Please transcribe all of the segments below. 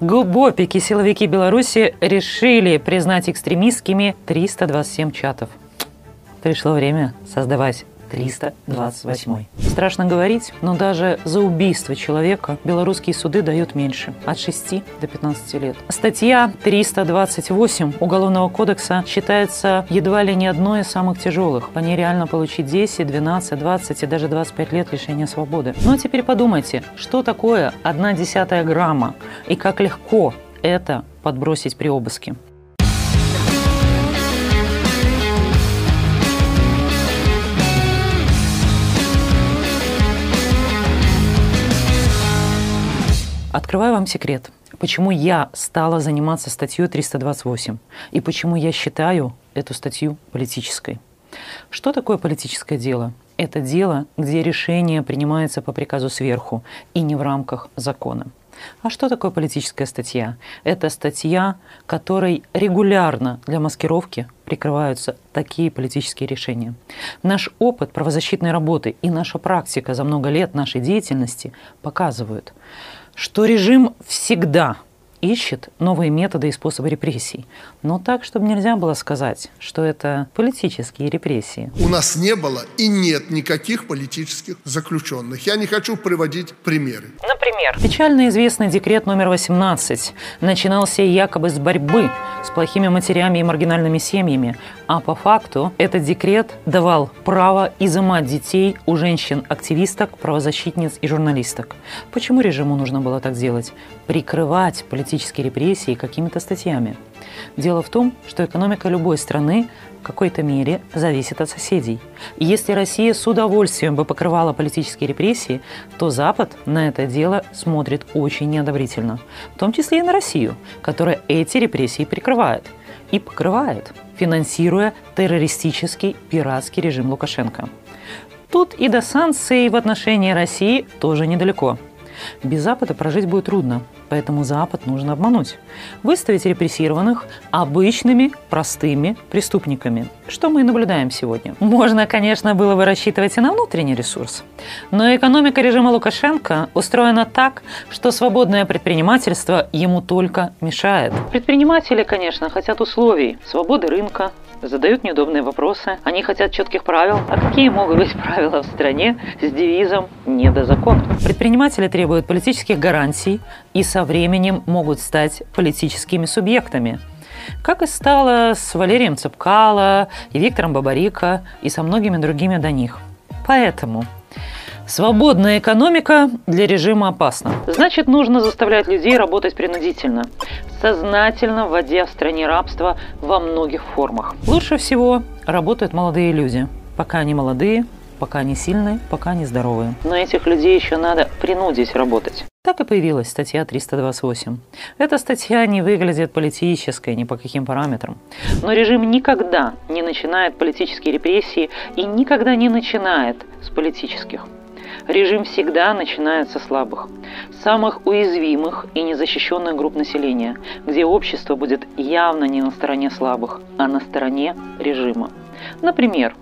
Губопики силовики Беларуси решили признать экстремистскими 327 чатов. Пришло время создавать 328. Страшно говорить, но даже за убийство человека белорусские суды дают меньше – от 6 до 15 лет. Статья 328 Уголовного кодекса считается едва ли не одной из самых тяжелых. По ней реально получить 10, 12, 20 и даже 25 лет лишения свободы. Ну а теперь подумайте, что такое одна десятая грамма и как легко это подбросить при обыске. Открываю вам секрет, почему я стала заниматься статьей 328 и почему я считаю эту статью политической. Что такое политическое дело? Это дело, где решение принимается по приказу сверху и не в рамках закона. А что такое политическая статья? Это статья, которой регулярно для маскировки прикрываются такие политические решения. Наш опыт правозащитной работы и наша практика за много лет нашей деятельности показывают, что режим всегда ищет новые методы и способы репрессий. Но так, чтобы нельзя было сказать, что это политические репрессии. У нас не было и нет никаких политических заключенных. Я не хочу приводить примеры. Например? Печально известный декрет номер 18 начинался якобы с борьбы с плохими матерями и маргинальными семьями, а по факту этот декрет давал право изымать детей у женщин-активисток, правозащитниц и журналисток. Почему режиму нужно было так делать? Прикрывать политические репрессии какими-то статьями. Дело в том, что экономика любой страны в какой-то мере зависит от соседей. И если Россия с удовольствием бы покрывала политические репрессии, то Запад на это дело смотрит очень неодобрительно. В том числе и на Россию, которая эти репрессии прикрывает. И покрывает, финансируя террористический пиратский режим Лукашенко. Тут и до санкций в отношении России тоже недалеко. Без Запада прожить будет трудно, поэтому Запад нужно обмануть. Выставить репрессированных обычными, простыми преступниками, что мы и наблюдаем сегодня. Можно, конечно, было бы рассчитывать и на внутренний ресурс, но экономика режима Лукашенко устроена так, что свободное предпринимательство ему только мешает. Предприниматели, конечно, хотят условий, свободы рынка, задают неудобные вопросы. Они хотят четких правил. А какие могут быть правила в стране с девизом «не до закона»? Предприниматели требуют политических гарантий и со временем могут стать политическими субъектами. Как и стало с Валерием Цепкало и Виктором Бабарико и со многими другими до них. Поэтому Свободная экономика для режима опасна. Значит, нужно заставлять людей работать принудительно, сознательно вводя в стране рабство во многих формах. Лучше всего работают молодые люди. Пока они молодые, пока они сильные, пока они здоровые. Но этих людей еще надо принудить работать. Так и появилась статья 328. Эта статья не выглядит политической ни по каким параметрам. Но режим никогда не начинает политические репрессии и никогда не начинает с политических. Режим всегда начинается с слабых, самых уязвимых и незащищенных групп населения, где общество будет явно не на стороне слабых, а на стороне режима. Например,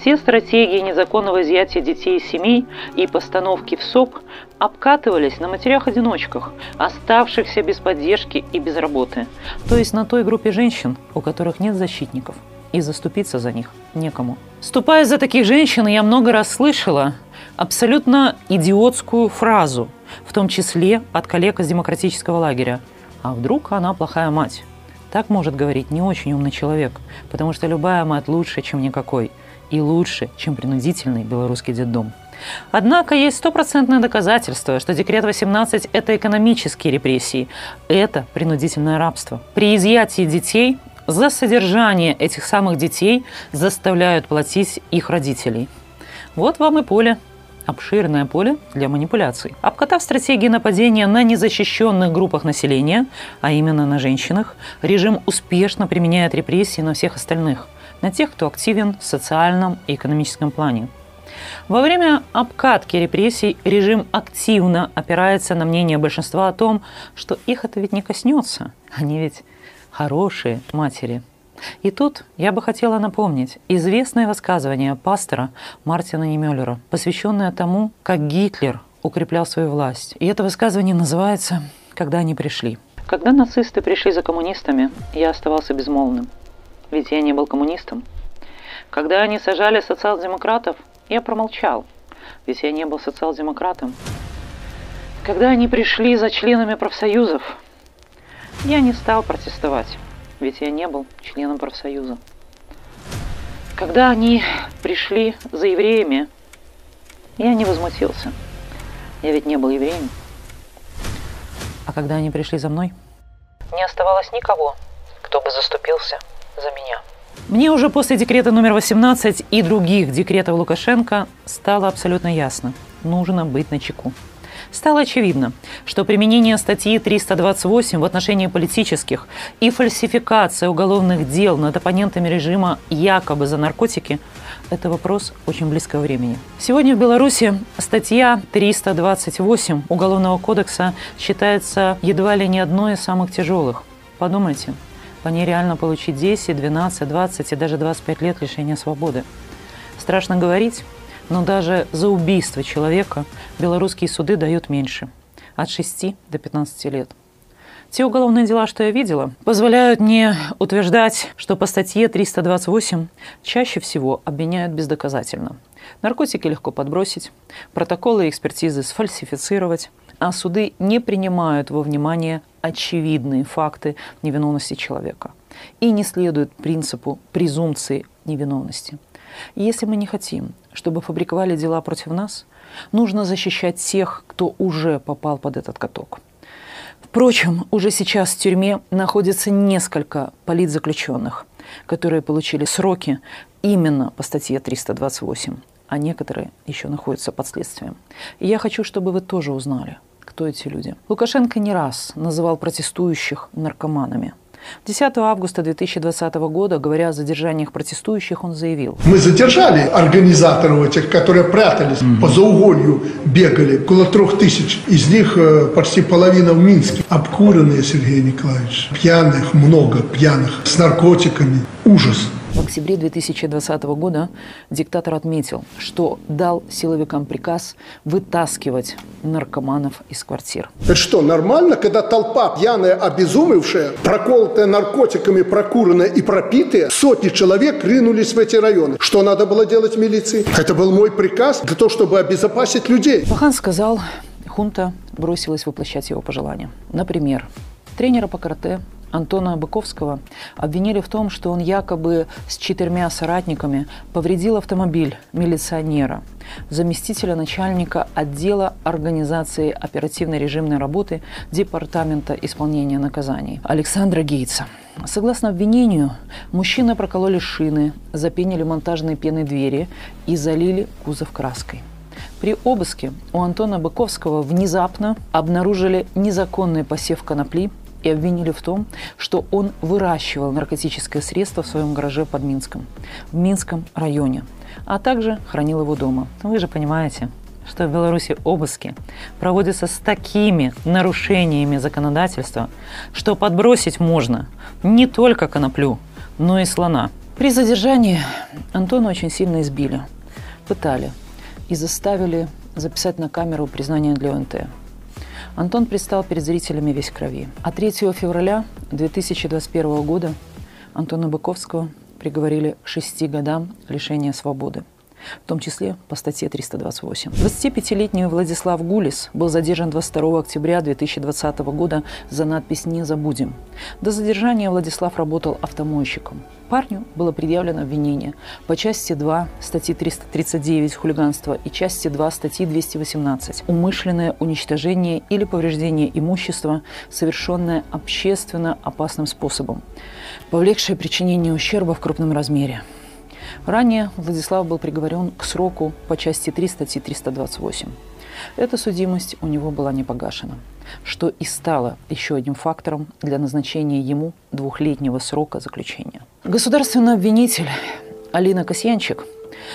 все стратегии незаконного изъятия детей из семей и постановки в СОП обкатывались на матерях-одиночках, оставшихся без поддержки и без работы, то есть на той группе женщин, у которых нет защитников, и заступиться за них некому. Ступая за таких женщин, я много раз слышала, абсолютно идиотскую фразу, в том числе от коллег из демократического лагеря. А вдруг она плохая мать? Так может говорить не очень умный человек, потому что любая мать лучше, чем никакой, и лучше, чем принудительный белорусский детдом. Однако есть стопроцентное доказательство, что декрет 18 – это экономические репрессии, это принудительное рабство. При изъятии детей за содержание этих самых детей заставляют платить их родителей. Вот вам и поле обширное поле для манипуляций. Обкатав стратегии нападения на незащищенных группах населения, а именно на женщинах, режим успешно применяет репрессии на всех остальных, на тех, кто активен в социальном и экономическом плане. Во время обкатки репрессий режим активно опирается на мнение большинства о том, что их это ведь не коснется. Они ведь хорошие матери. И тут я бы хотела напомнить известное высказывание пастора Мартина Немеллера, посвященное тому, как Гитлер укреплял свою власть. И это высказывание называется «Когда они пришли». Когда нацисты пришли за коммунистами, я оставался безмолвным, ведь я не был коммунистом. Когда они сажали социал-демократов, я промолчал, ведь я не был социал-демократом. Когда они пришли за членами профсоюзов, я не стал протестовать, ведь я не был членом профсоюза. Когда они пришли за евреями, я не возмутился. Я ведь не был евреем. А когда они пришли за мной, не оставалось никого, кто бы заступился за меня. Мне уже после декрета номер 18 и других декретов Лукашенко стало абсолютно ясно – нужно быть на чеку. Стало очевидно, что применение статьи 328 в отношении политических и фальсификация уголовных дел над оппонентами режима якобы за наркотики – это вопрос очень близкого времени. Сегодня в Беларуси статья 328 Уголовного кодекса считается едва ли не одной из самых тяжелых. Подумайте, ней реально получить 10, 12, 20 и даже 25 лет лишения свободы. Страшно говорить, но даже за убийство человека белорусские суды дают меньше – от 6 до 15 лет. Те уголовные дела, что я видела, позволяют мне утверждать, что по статье 328 чаще всего обвиняют бездоказательно. Наркотики легко подбросить, протоколы и экспертизы сфальсифицировать, а суды не принимают во внимание очевидные факты невиновности человека и не следуют принципу презумпции невиновности. Если мы не хотим, чтобы фабриковали дела против нас, нужно защищать тех, кто уже попал под этот каток. Впрочем, уже сейчас в тюрьме находится несколько политзаключенных, которые получили сроки именно по статье 328, а некоторые еще находятся под следствием. И я хочу, чтобы вы тоже узнали, кто эти люди. Лукашенко не раз называл протестующих наркоманами – 10 августа 2020 года, говоря о задержаниях протестующих, он заявил. Мы задержали организаторов этих, которые прятались, mm-hmm. по зауголью бегали, около трех тысяч. Из них э, почти половина в Минске. Обкуренные, Сергей Николаевич. Пьяных много, пьяных, с наркотиками. Ужас. В октябре 2020 года диктатор отметил, что дал силовикам приказ вытаскивать наркоманов из квартир. Это что, нормально, когда толпа пьяная, обезумевшая, проколотая наркотиками, прокуренная и пропитая, сотни человек ринулись в эти районы? Что надо было делать милиции? Это был мой приказ для того, чтобы обезопасить людей. Пахан сказал, хунта бросилась воплощать его пожелания. Например, тренера по карате Антона Быковского обвинили в том, что он якобы с четырьмя соратниками повредил автомобиль милиционера, заместителя начальника отдела организации оперативной режимной работы Департамента исполнения наказаний Александра Гейтса. Согласно обвинению, мужчины прокололи шины, запенили монтажные пены двери и залили кузов краской. При обыске у Антона Быковского внезапно обнаружили незаконный посев конопли и обвинили в том, что он выращивал наркотическое средство в своем гараже под Минском, в Минском районе, а также хранил его дома. Вы же понимаете, что в Беларуси обыски проводятся с такими нарушениями законодательства, что подбросить можно не только коноплю, но и слона. При задержании Антона очень сильно избили, пытали и заставили записать на камеру признание для ОНТ. Антон предстал перед зрителями весь крови. А 3 февраля 2021 года Антона Быковского приговорили к шести годам лишения свободы в том числе по статье 328. 25-летний Владислав Гулис был задержан 22 октября 2020 года за надпись «Не забудем». До задержания Владислав работал автомойщиком. Парню было предъявлено обвинение по части 2 статьи 339 «Хулиганство» и части 2 статьи 218 «Умышленное уничтожение или повреждение имущества, совершенное общественно опасным способом, повлекшее причинение ущерба в крупном размере». Ранее Владислав был приговорен к сроку по части 3 статьи 328. Эта судимость у него была не погашена, что и стало еще одним фактором для назначения ему двухлетнего срока заключения. Государственный обвинитель Алина Касьянчик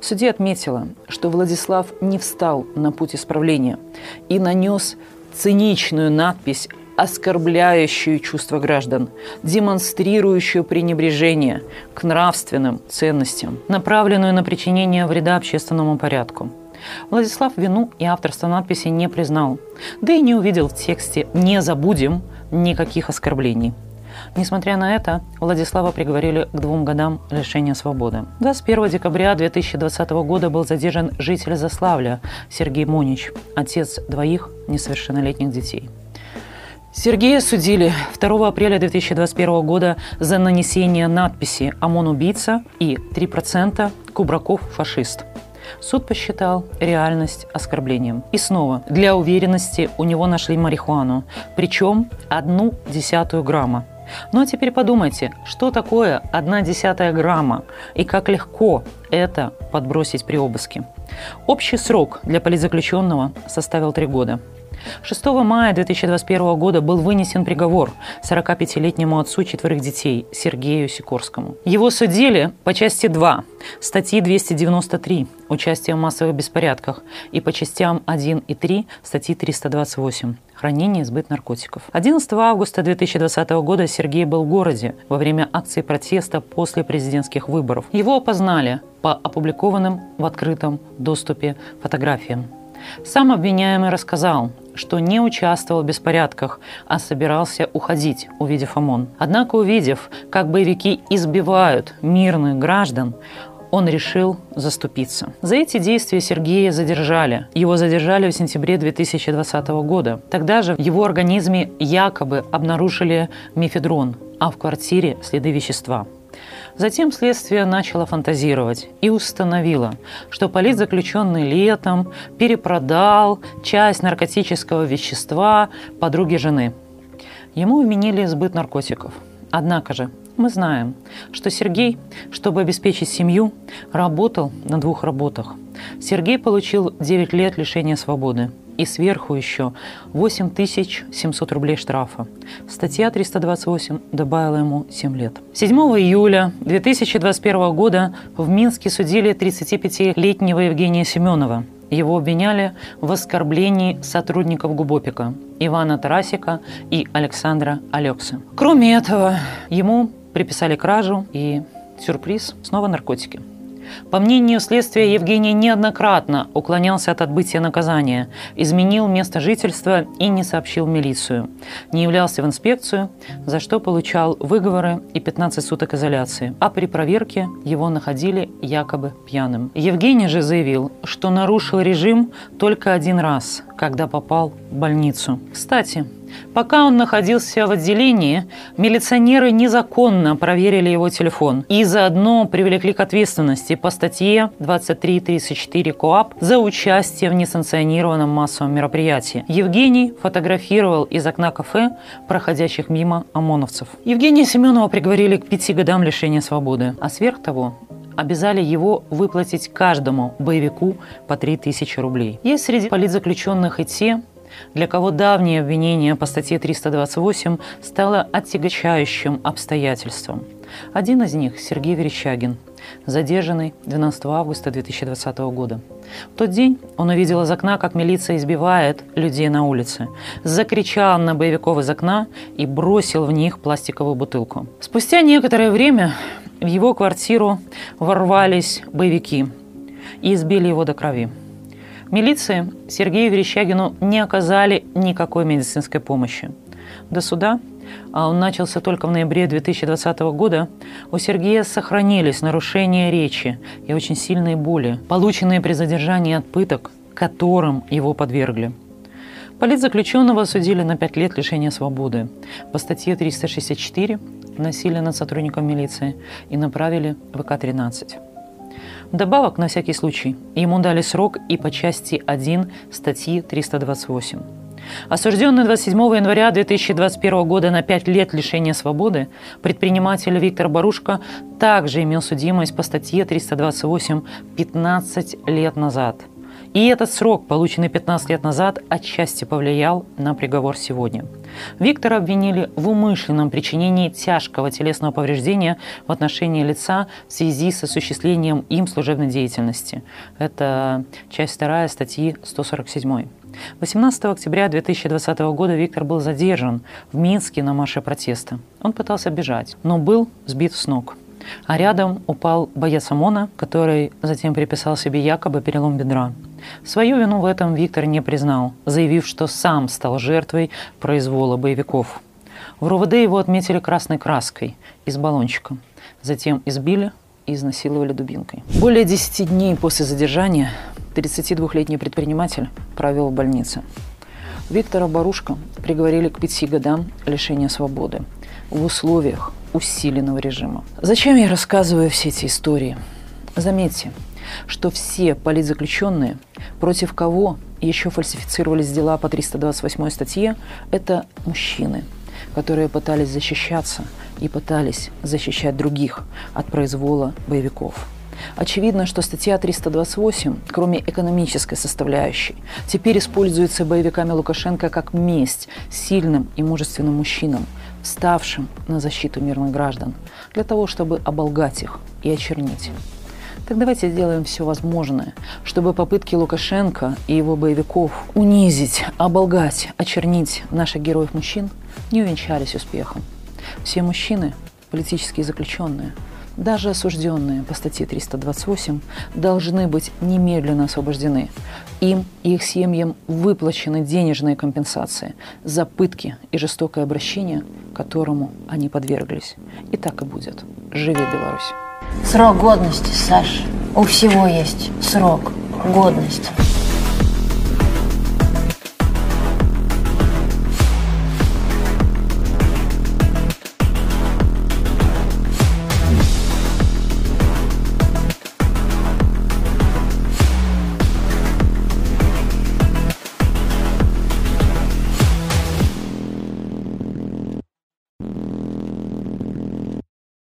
в суде отметила, что Владислав не встал на путь исправления и нанес циничную надпись оскорбляющую чувства граждан, демонстрирующую пренебрежение к нравственным ценностям, направленную на причинение вреда общественному порядку. Владислав вину и авторство надписи не признал, да и не увидел в тексте «Не забудем» никаких оскорблений. Несмотря на это, Владислава приговорили к двум годам лишения свободы. 21 декабря 2020 года был задержан житель Заславля Сергей Монич, отец двоих несовершеннолетних детей. Сергея судили 2 апреля 2021 года за нанесение надписи «ОМОН убийца» и 3% «Кубраков фашист». Суд посчитал реальность оскорблением. И снова, для уверенности у него нашли марихуану, причем одну десятую грамма. Ну а теперь подумайте, что такое одна десятая грамма и как легко это подбросить при обыске. Общий срок для политзаключенного составил три года – 6 мая 2021 года был вынесен приговор 45-летнему отцу четверых детей Сергею Сикорскому. Его судили по части 2 статьи 293 «Участие в массовых беспорядках» и по частям 1 и 3 статьи 328 хранение и сбыт наркотиков. 11 августа 2020 года Сергей был в городе во время акции протеста после президентских выборов. Его опознали по опубликованным в открытом доступе фотографиям. Сам обвиняемый рассказал, что не участвовал в беспорядках, а собирался уходить, увидев ОМОН. Однако, увидев, как боевики избивают мирных граждан, он решил заступиться. За эти действия Сергея задержали. Его задержали в сентябре 2020 года. Тогда же в его организме якобы обнаружили мефедрон, а в квартире следы вещества. Затем следствие начало фантазировать и установило, что политзаключенный летом перепродал часть наркотического вещества подруге жены. Ему вменили сбыт наркотиков. Однако же мы знаем, что Сергей, чтобы обеспечить семью, работал на двух работах. Сергей получил 9 лет лишения свободы – и сверху еще 8700 рублей штрафа. Статья 328 добавила ему 7 лет. 7 июля 2021 года в Минске судили 35-летнего Евгения Семенова. Его обвиняли в оскорблении сотрудников Губопика Ивана Тарасика и Александра Алекса. Кроме этого, ему приписали кражу и сюрприз – снова наркотики. По мнению следствия, Евгений неоднократно уклонялся от отбытия наказания, изменил место жительства и не сообщил милицию. Не являлся в инспекцию, за что получал выговоры и 15 суток изоляции. А при проверке его находили якобы пьяным. Евгений же заявил, что нарушил режим только один раз, когда попал в больницу. Кстати, Пока он находился в отделении, милиционеры незаконно проверили его телефон и заодно привлекли к ответственности по статье 2334 КОАП за участие в несанкционированном массовом мероприятии. Евгений фотографировал из окна кафе проходящих мимо ОМОНовцев. Евгения Семенова приговорили к пяти годам лишения свободы, а сверх того обязали его выплатить каждому боевику по 3000 рублей. Есть среди политзаключенных и те, для кого давнее обвинение по статье 328 стало отягощающим обстоятельством. Один из них – Сергей Верещагин, задержанный 12 августа 2020 года. В тот день он увидел из окна, как милиция избивает людей на улице, закричал на боевиков из окна и бросил в них пластиковую бутылку. Спустя некоторое время в его квартиру ворвались боевики и избили его до крови. Милиции Сергею Верещагину не оказали никакой медицинской помощи. До суда, а он начался только в ноябре 2020 года, у Сергея сохранились нарушения речи и очень сильные боли, полученные при задержании от пыток, которым его подвергли. Политзаключенного осудили на 5 лет лишения свободы по статье 364 «Насилие над сотрудником милиции» и направили в ВК-13. Добавок, на всякий случай, ему дали срок и по части 1 статьи 328. Осужденный 27 января 2021 года на 5 лет лишения свободы, предприниматель Виктор Барушко также имел судимость по статье 328 15 лет назад – и этот срок, полученный 15 лет назад, отчасти повлиял на приговор сегодня. Виктора обвинили в умышленном причинении тяжкого телесного повреждения в отношении лица в связи с осуществлением им служебной деятельности. Это часть 2 статьи 147. 18 октября 2020 года Виктор был задержан в Минске на марше протеста. Он пытался бежать, но был сбит с ног. А рядом упал боец ОМОНа, который затем приписал себе якобы перелом бедра. Свою вину в этом Виктор не признал, заявив, что сам стал жертвой произвола боевиков. В РУВД его отметили красной краской из баллончика. Затем избили и изнасиловали дубинкой. Более 10 дней после задержания 32-летний предприниматель провел в больнице. Виктора Барушка приговорили к пяти годам лишения свободы в условиях усиленного режима. Зачем я рассказываю все эти истории? Заметьте, что все политзаключенные, против кого еще фальсифицировались дела по 328 статье, это мужчины, которые пытались защищаться и пытались защищать других от произвола боевиков. Очевидно, что статья 328, кроме экономической составляющей, теперь используется боевиками Лукашенко как месть сильным и мужественным мужчинам, вставшим на защиту мирных граждан, для того, чтобы оболгать их и очернить. Так давайте сделаем все возможное, чтобы попытки Лукашенко и его боевиков унизить, оболгать, очернить наших героев-мужчин не увенчались успехом. Все мужчины – политические заключенные, даже осужденные по статье 328 должны быть немедленно освобождены. Им и их семьям выплачены денежные компенсации за пытки и жестокое обращение, которому они подверглись. И так и будет. Живи Беларусь! Срок годности, Саш. У всего есть срок годности.